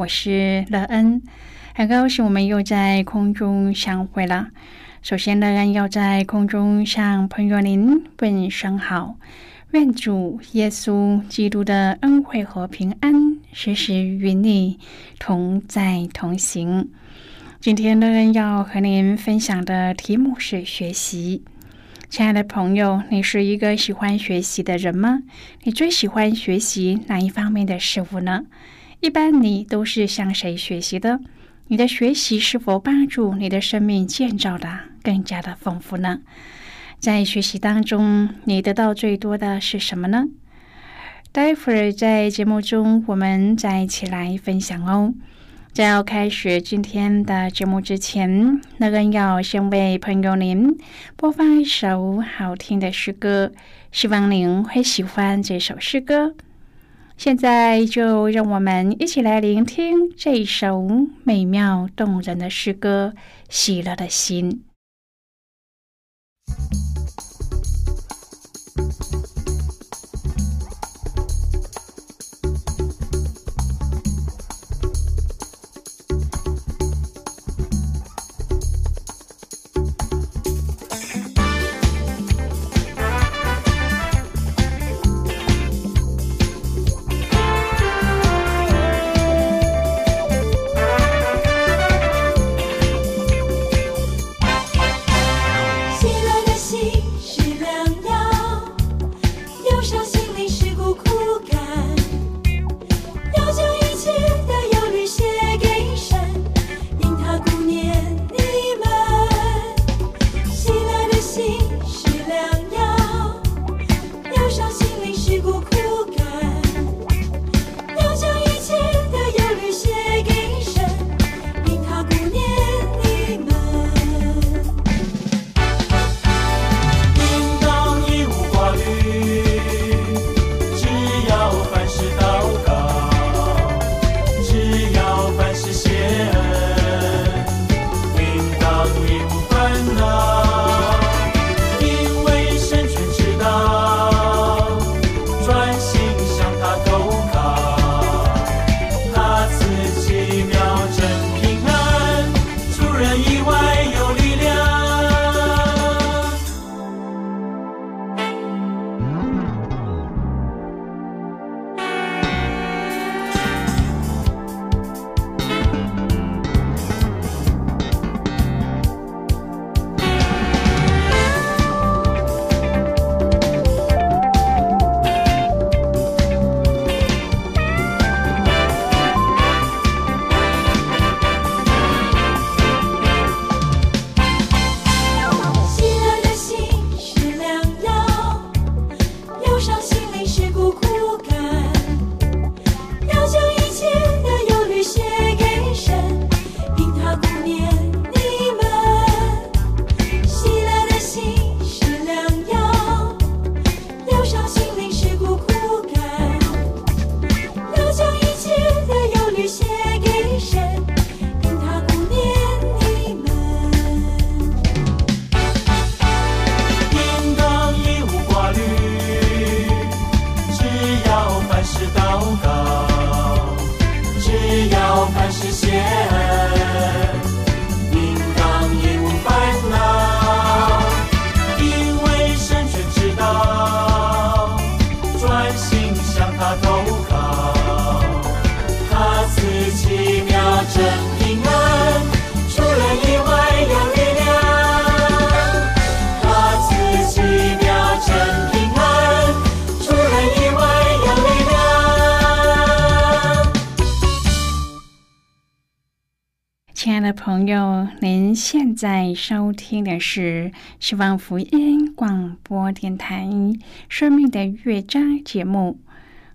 我是乐恩，很高兴我们又在空中相会了。首先，乐恩要在空中向朋友您问声好，愿主耶稣基督的恩惠和平安时时与你同在同行。今天乐恩要和您分享的题目是学习。亲爱的朋友，你是一个喜欢学习的人吗？你最喜欢学习哪一方面的事物呢？一般你都是向谁学习的？你的学习是否帮助你的生命建造的更加的丰富呢？在学习当中，你得到最多的是什么呢？待会儿在节目中，我们再一起来分享哦。在要开始今天的节目之前，那个要先为朋友您播放一首好听的诗歌，希望您会喜欢这首诗歌。现在就让我们一起来聆听这首美妙动人的诗歌《喜乐的心》。您现在收听的是希望福音广播电台《生命的乐章》节目。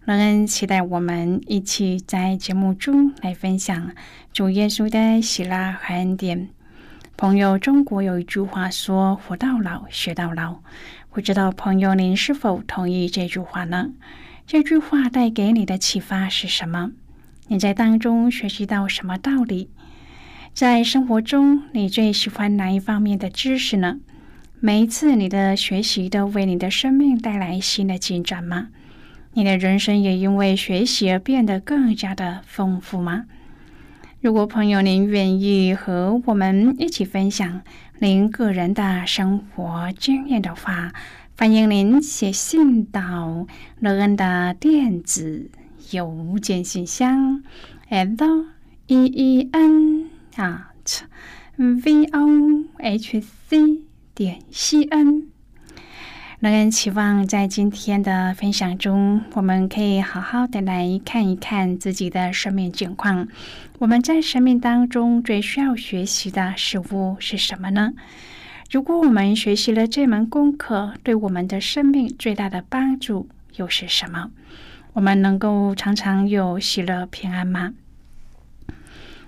乐恩期待我们一起在节目中来分享主耶稣的喜乐和恩典。朋友，中国有一句话说：“活到老，学到老。”不知道朋友您是否同意这句话呢？这句话带给你的启发是什么？你在当中学习到什么道理？在生活中，你最喜欢哪一方面的知识呢？每一次你的学习都为你的生命带来新的进展吗？你的人生也因为学习而变得更加的丰富吗？如果朋友您愿意和我们一起分享您个人的生活经验的话，欢迎您写信到乐恩的电子邮件信箱，l e e n。At v o h c 点 c n，乐恩期望在今天的分享中，我们可以好好的来看一看自己的生命境况。我们在生命当中最需要学习的事物是什么呢？如果我们学习了这门功课，对我们的生命最大的帮助又是什么？我们能够常常有喜乐平安吗？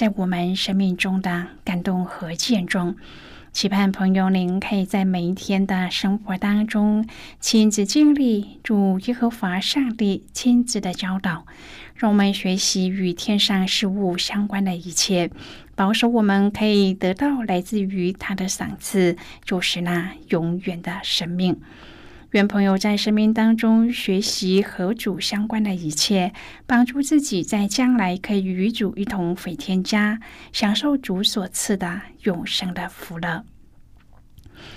在我们生命中的感动和见证，期盼朋友您可以在每一天的生活当中亲自经历主耶和华上帝亲自的教导，让我们学习与天上事物相关的一切，保守我们可以得到来自于他的赏赐，就是那永远的生命。愿朋友在生命当中学习和主相关的一切，帮助自己在将来可以与主一同回天家，享受主所赐的永生的福乐。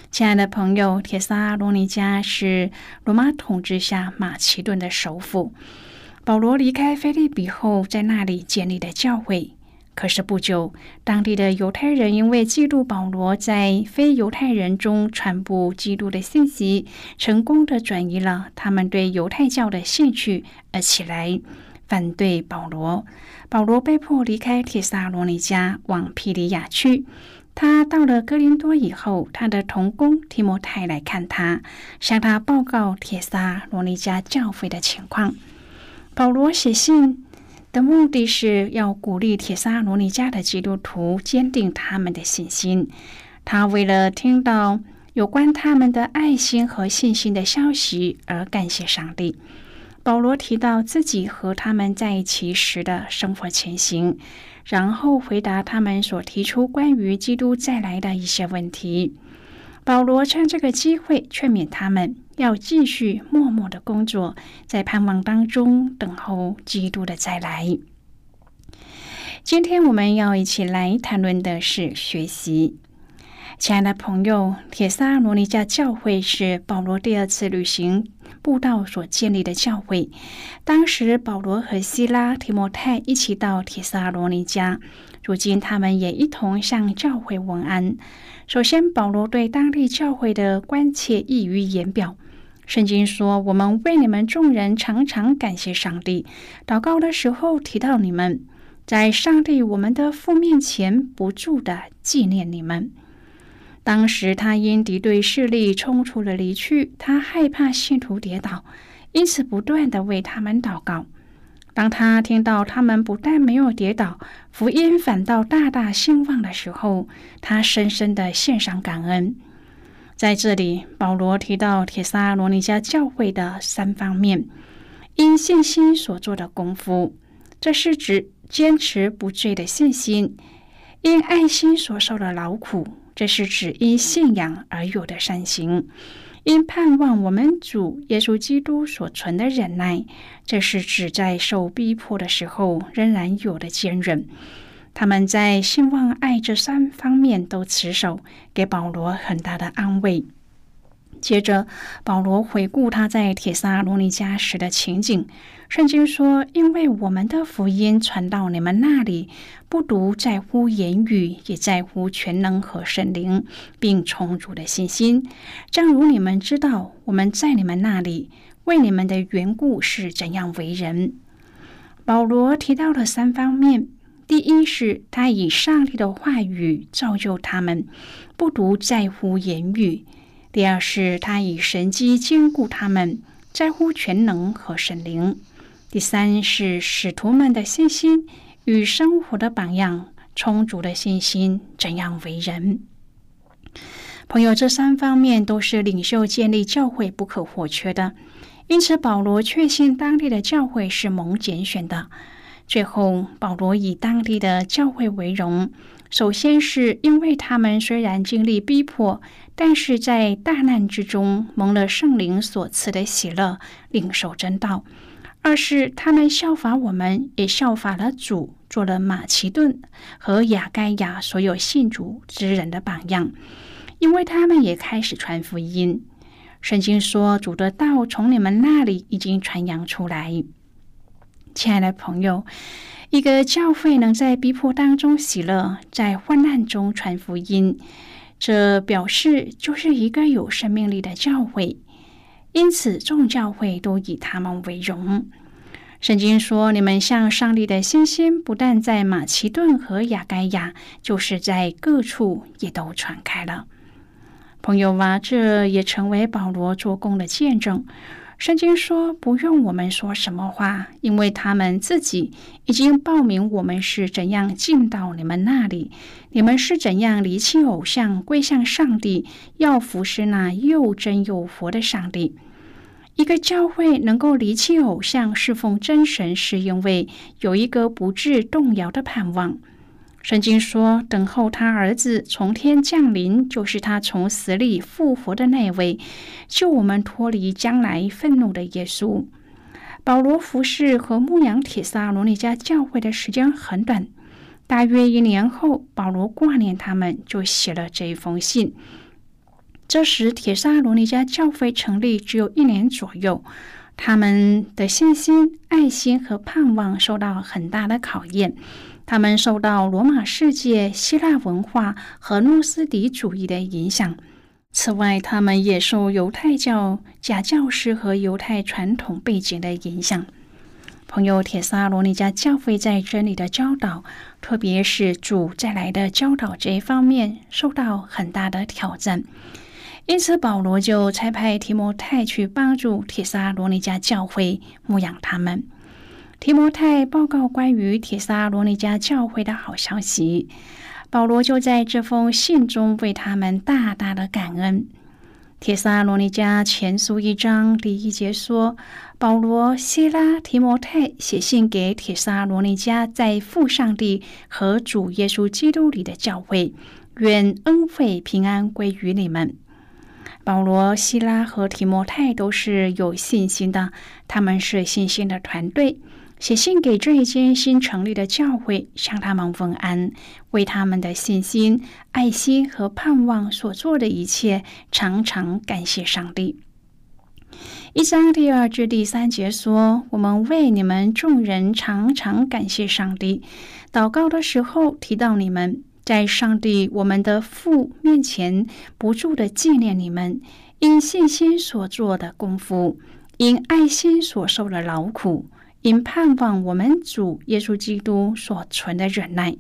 亲爱的朋友，铁萨罗尼加是罗马统治下马其顿的首府。保罗离开菲利比后，在那里建立的教会。可是不久，当地的犹太人因为嫉妒保罗在非犹太人中传播基督的信息，成功的转移了他们对犹太教的兴趣，而起来反对保罗。保罗被迫离开帖撒罗尼迦，往皮里亚去。他到了哥林多以后，他的同工提摩太来看他，向他报告帖撒罗尼迦教会的情况。保罗写信。的目的是要鼓励铁沙罗尼迦的基督徒坚定他们的信心。他为了听到有关他们的爱心和信心的消息而感谢上帝。保罗提到自己和他们在一起时的生活情形，然后回答他们所提出关于基督再来的一些问题。保罗趁这个机会劝勉他们。要继续默默的工作，在盼望当中等候基督的再来。今天我们要一起来谈论的是学习。亲爱的朋友，铁萨罗尼迦教会是保罗第二次旅行布道所建立的教会。当时保罗和希拉、提摩太一起到铁萨罗尼迦，如今他们也一同向教会问安。首先，保罗对当地教会的关切溢于言表。圣经说：“我们为你们众人常常感谢上帝，祷告的时候提到你们，在上帝我们的父面前不住的纪念你们。”当时他因敌对势力冲出了离去，他害怕信徒跌倒，因此不断的为他们祷告。当他听到他们不但没有跌倒，福音反倒大大兴旺的时候，他深深的献上感恩。在这里，保罗提到铁沙罗尼迦教会的三方面：因信心所做的功夫，这是指坚持不坠的信心；因爱心所受的劳苦，这是指因信仰而有的善行；因盼望我们主耶稣基督所存的忍耐，这是指在受逼迫的时候仍然有的坚韧。他们在信望爱这三方面都持守，给保罗很大的安慰。接着，保罗回顾他在铁萨罗尼迦时的情景。圣经说：“因为我们的福音传到你们那里，不独在乎言语，也在乎全能和神灵，并充足的信心。正如你们知道，我们在你们那里为你们的缘故是怎样为人。”保罗提到了三方面：第一是他以上帝的话语造就他们，不独在乎言语。第二是，他以神机兼顾他们，在乎全能和神灵；第三是使徒们的信心与生活的榜样，充足的信心怎样为人。朋友，这三方面都是领袖建立教会不可或缺的。因此，保罗确信当地的教会是蒙拣选的。最后，保罗以当地的教会为荣。首先是因为他们虽然经历逼迫，但是在大难之中蒙了圣灵所赐的喜乐，领受真道；二是他们效法我们，也效法了主，做了马其顿和亚该亚所有信主之人的榜样，因为他们也开始传福音。圣经说，主的道从你们那里已经传扬出来。亲爱的朋友。一个教会能在逼迫当中喜乐，在患难中传福音，这表示就是一个有生命力的教会。因此，众教会都以他们为荣。圣经说：“你们向上帝的信心，不但在马其顿和亚该亚，就是在各处也都传开了。”朋友啊，这也成为保罗做工的见证。圣经说：“不用我们说什么话，因为他们自己已经报名我们是怎样进到你们那里，你们是怎样离弃偶像归向上帝，要服侍那又真又活的上帝。一个教会能够离弃偶像，侍奉真神，是因为有一个不致动摇的盼望。”圣经说：“等候他儿子从天降临，就是他从死里复活的那位，救我们脱离将来愤怒的耶稣。”保罗服侍和牧养铁萨罗尼迦教会的时间很短，大约一年后，保罗挂念他们，就写了这一封信。这时，铁萨罗尼迦教会成立只有一年左右，他们的信心、爱心和盼望受到很大的考验。他们受到罗马世界、希腊文化和诺斯底主义的影响。此外，他们也受犹太教假教师和犹太传统背景的影响。朋友，铁萨罗尼迦教会在真理的教导，特别是主再来的教导这一方面，受到很大的挑战。因此，保罗就差派提摩太去帮助铁萨罗尼迦教会牧养他们。提摩太报告关于铁萨罗尼迦教会的好消息，保罗就在这封信中为他们大大的感恩。铁萨罗尼迦前书一章第一节说：“保罗、希拉、提摩太写信给铁萨罗尼迦在父上帝和主耶稣基督里的教会，愿恩惠平安归于你们。”保罗、希拉和提摩太都是有信心的，他们是信心的团队。写信给这一间新成立的教会，向他们问安，为他们的信心、爱心和盼望所做的一切，常常感谢上帝。一章第二至第三节说：“我们为你们众人常常感谢上帝，祷告的时候提到你们，在上帝我们的父面前不住的纪念你们，因信心所做的功夫，因爱心所受的劳苦。”因盼望我们主耶稣基督所存的忍耐，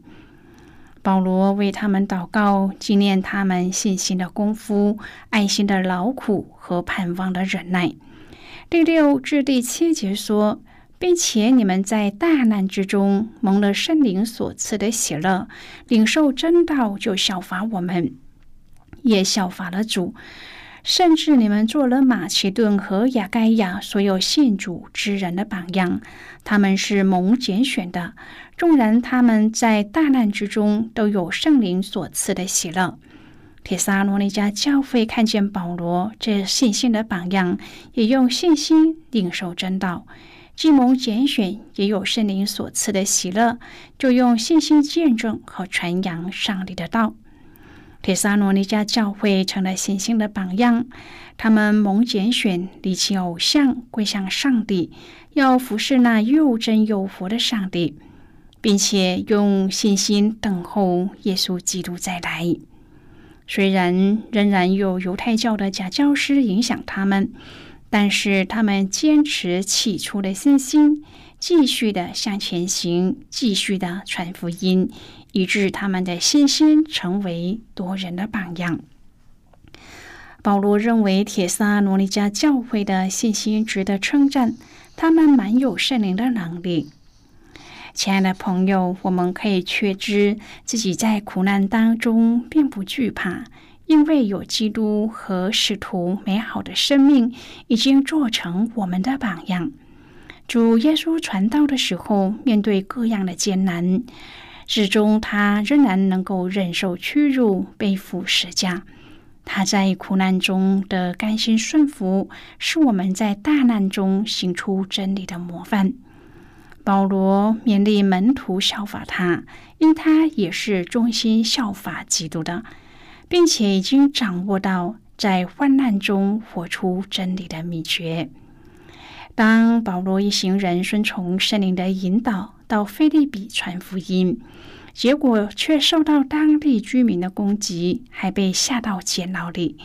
保罗为他们祷告，纪念他们信心的功夫、爱心的劳苦和盼望的忍耐。第六至第七节说，并且你们在大难之中蒙了圣灵所赐的喜乐，领受真道，就效法我们，也效法了主。甚至你们做了马其顿和亚该亚所有信主之人的榜样，他们是蒙拣选的。纵然他们在大难之中都有圣灵所赐的喜乐。铁萨罗尼迦教会看见保罗这信心的榜样，也用信心领受真道。既蒙拣选，也有圣灵所赐的喜乐，就用信心见证和传扬上帝的道。铁萨罗尼迦教会成了信心的榜样。他们蒙拣选，离弃偶像，归向上帝，要服侍那又真又活的上帝，并且用信心等候耶稣基督再来。虽然仍然有犹太教的假教师影响他们，但是他们坚持起初的信心，继续的向前行，继续的传福音，以致他们的信心成为多人的榜样。保罗认为铁萨罗尼迦教会的信心值得称赞，他们蛮有圣灵的能力。亲爱的朋友，我们可以确知自己在苦难当中并不惧怕，因为有基督和使徒美好的生命已经做成我们的榜样。主耶稣传道的时候，面对各样的艰难，始终他仍然能够忍受屈辱，背负十架。他在苦难中的甘心顺服，是我们在大难中行出真理的模范。保罗勉励门徒效法他，因他也是忠心效法基督的，并且已经掌握到在患难中活出真理的秘诀。当保罗一行人顺从圣灵的引导，到菲利比传福音。结果却受到当地居民的攻击，还被下到监牢里。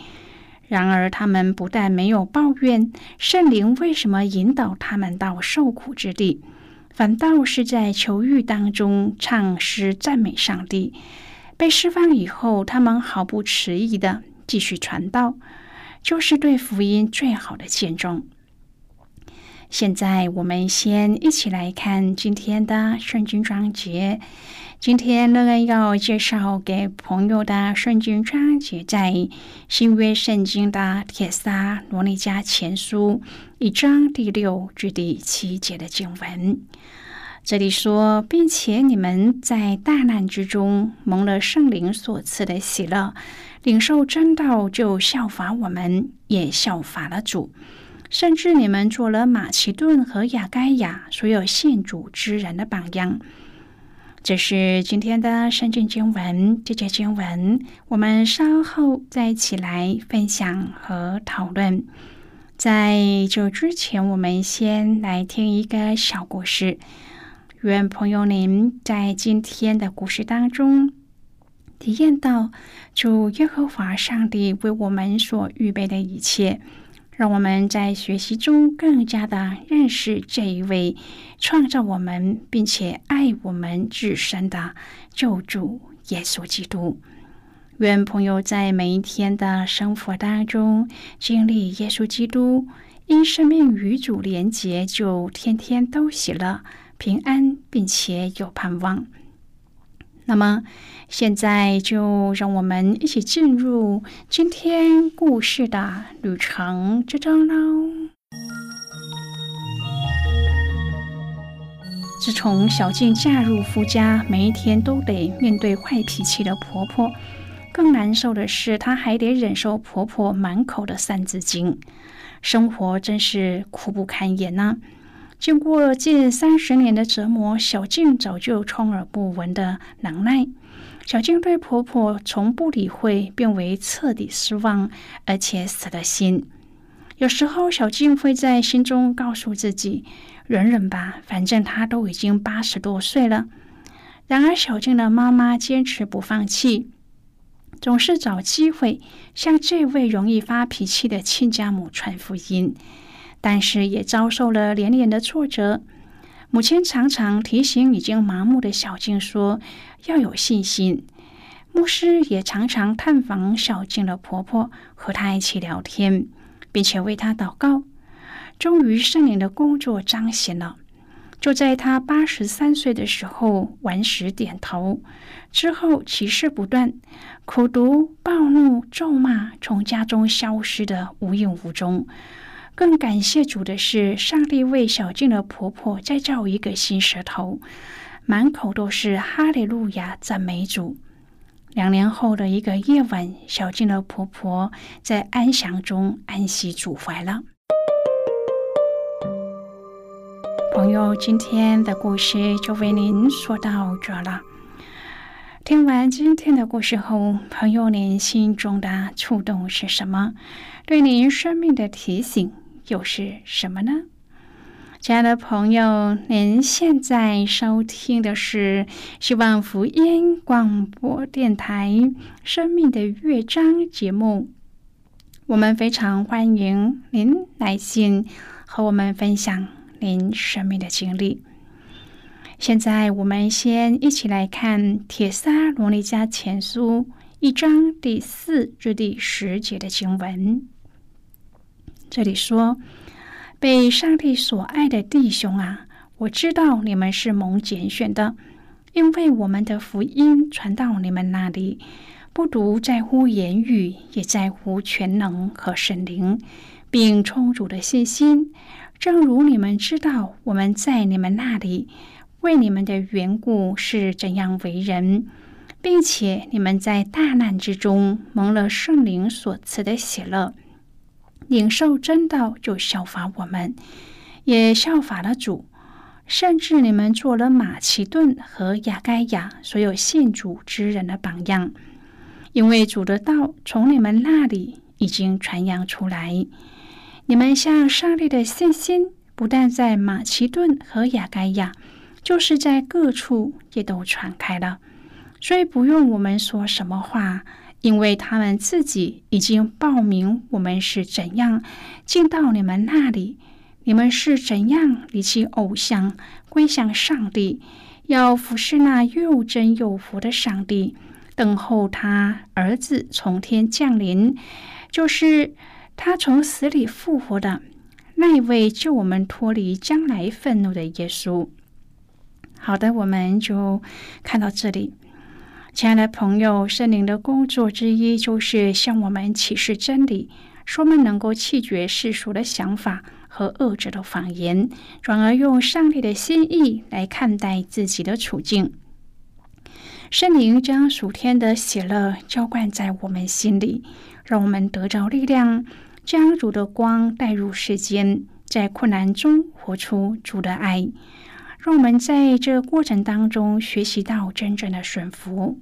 然而，他们不但没有抱怨圣灵为什么引导他们到受苦之地，反倒是在囚狱当中唱诗赞美上帝。被释放以后，他们毫不迟疑的继续传道，就是对福音最好的见证。现在，我们先一起来看今天的圣经章节。今天乐恩要介绍给朋友的圣经章节，在新约圣经的铁撒罗尼迦前书一章第六至第七节的经文。这里说，并且你们在大难之中蒙了圣灵所赐的喜乐，领受真道，就效法我们，也效法了主，甚至你们做了马其顿和亚该亚所有信主之人的榜样。这是今天的圣经经文，这节经文我们稍后再一起来分享和讨论。在这之前，我们先来听一个小故事。愿朋友您在今天的故事当中体验到主耶和华上帝为我们所预备的一切。让我们在学习中更加的认识这一位创造我们并且爱我们至深的救主耶稣基督。愿朋友在每一天的生活当中经历耶稣基督，因生命与主连结，就天天都喜乐、平安，并且有盼望。那么，现在就让我们一起进入今天故事的旅程之中喽。自从小静嫁入夫家，每一天都得面对坏脾气的婆婆，更难受的是，她还得忍受婆婆满口的三字经，生活真是苦不堪言呐。经过近三十年的折磨，小静早就充耳不闻的能耐。小静对婆婆从不理会变为彻底失望，而且死了心。有时候，小静会在心中告诉自己：“忍忍吧，反正她都已经八十多岁了。”然而，小静的妈妈坚持不放弃，总是找机会向这位容易发脾气的亲家母传福音。但是也遭受了连连的挫折。母亲常常提醒已经麻木的小静说：“要有信心。”牧师也常常探访小静的婆婆，和她一起聊天，并且为她祷告。终于，圣灵的工作彰显了。就在她八十三岁的时候，顽石点头。之后，奇事不断，苦读、暴怒、咒骂从家中消失的无影无踪。更感谢主的是，上帝为小静的婆婆再造一个新舌头，满口都是哈利路亚赞美主。两年后的一个夜晚，小静的婆婆在安详中安息主怀了。朋友，今天的故事就为您说到这了。听完今天的故事后，朋友您心中的触动是什么？对您生命的提醒又是什么呢？亲爱的朋友，您现在收听的是希望福音广播电台《生命的乐章》节目。我们非常欢迎您来信和我们分享您生命的经历。现在，我们先一起来看《铁撒罗尼迦前书》一章第四至第十节的经文。这里说。被上帝所爱的弟兄啊，我知道你们是蒙拣选的，因为我们的福音传到你们那里，不独在乎言语，也在乎全能和神灵，并充足的信心。正如你们知道我们在你们那里为你们的缘故是怎样为人，并且你们在大难之中蒙了圣灵所赐的喜乐。领受真道，就效法我们，也效法了主。甚至你们做了马其顿和亚该亚所有信主之人的榜样，因为主的道从你们那里已经传扬出来。你们向上帝的信心，不但在马其顿和亚该亚，就是在各处也都传开了。所以不用我们说什么话。因为他们自己已经报名，我们是怎样进到你们那里？你们是怎样离弃偶像，归向上帝，要服侍那又真又活的上帝，等候他儿子从天降临，就是他从死里复活的那一位，救我们脱离将来愤怒的耶稣。好的，我们就看到这里。亲爱的朋友，圣灵的工作之一就是向我们启示真理，说我们能够弃绝世俗的想法和恶者的谎言，转而用上帝的心意来看待自己的处境。圣灵将属天的喜乐浇灌在我们心里，让我们得着力量，将主的光带入世间，在困难中活出主的爱。让我们在这过程当中学习到真正的顺服。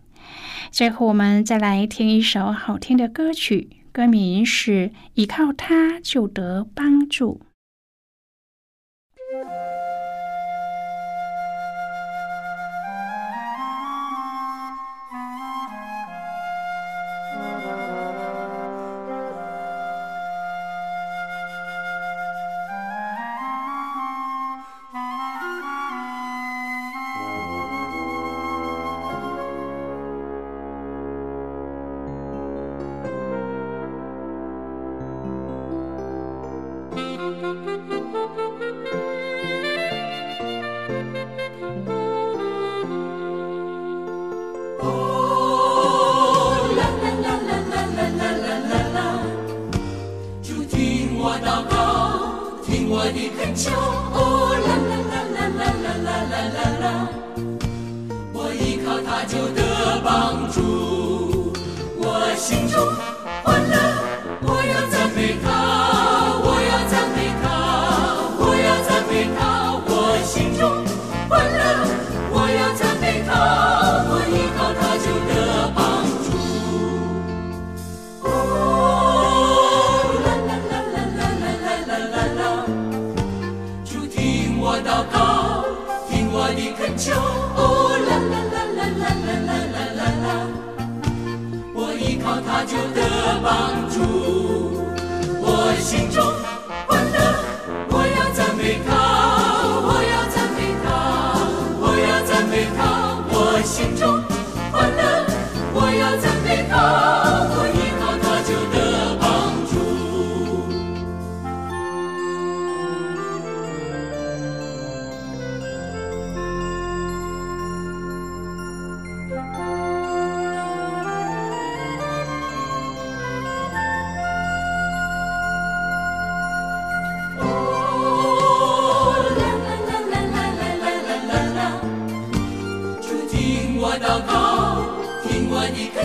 最后我们再来听一首好听的歌曲，歌名是《依靠他就得帮助》。救的帮助，我心中。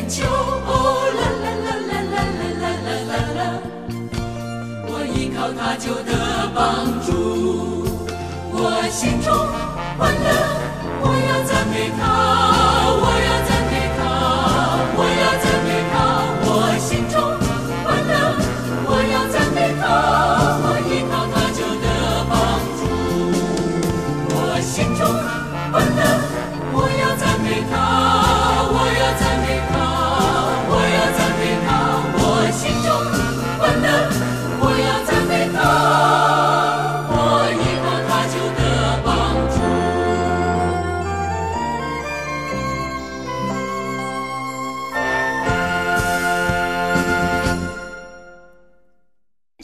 求，哦啦啦啦啦啦啦啦啦啦，我依靠他就得帮助，我心中欢乐，我要赞美他，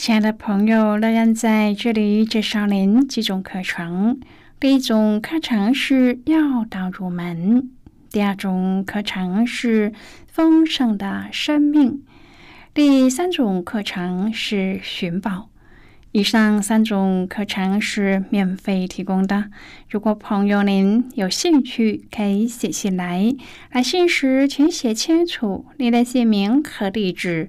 亲爱的朋友，乐然在这里介绍您几种课程。第一种课程是要道入门，第二种课程是丰盛的生命，第三种课程是寻宝。以上三种课程是免费提供的。如果朋友您有兴趣，可以写信来。来信时请写清楚您的姓名和地址，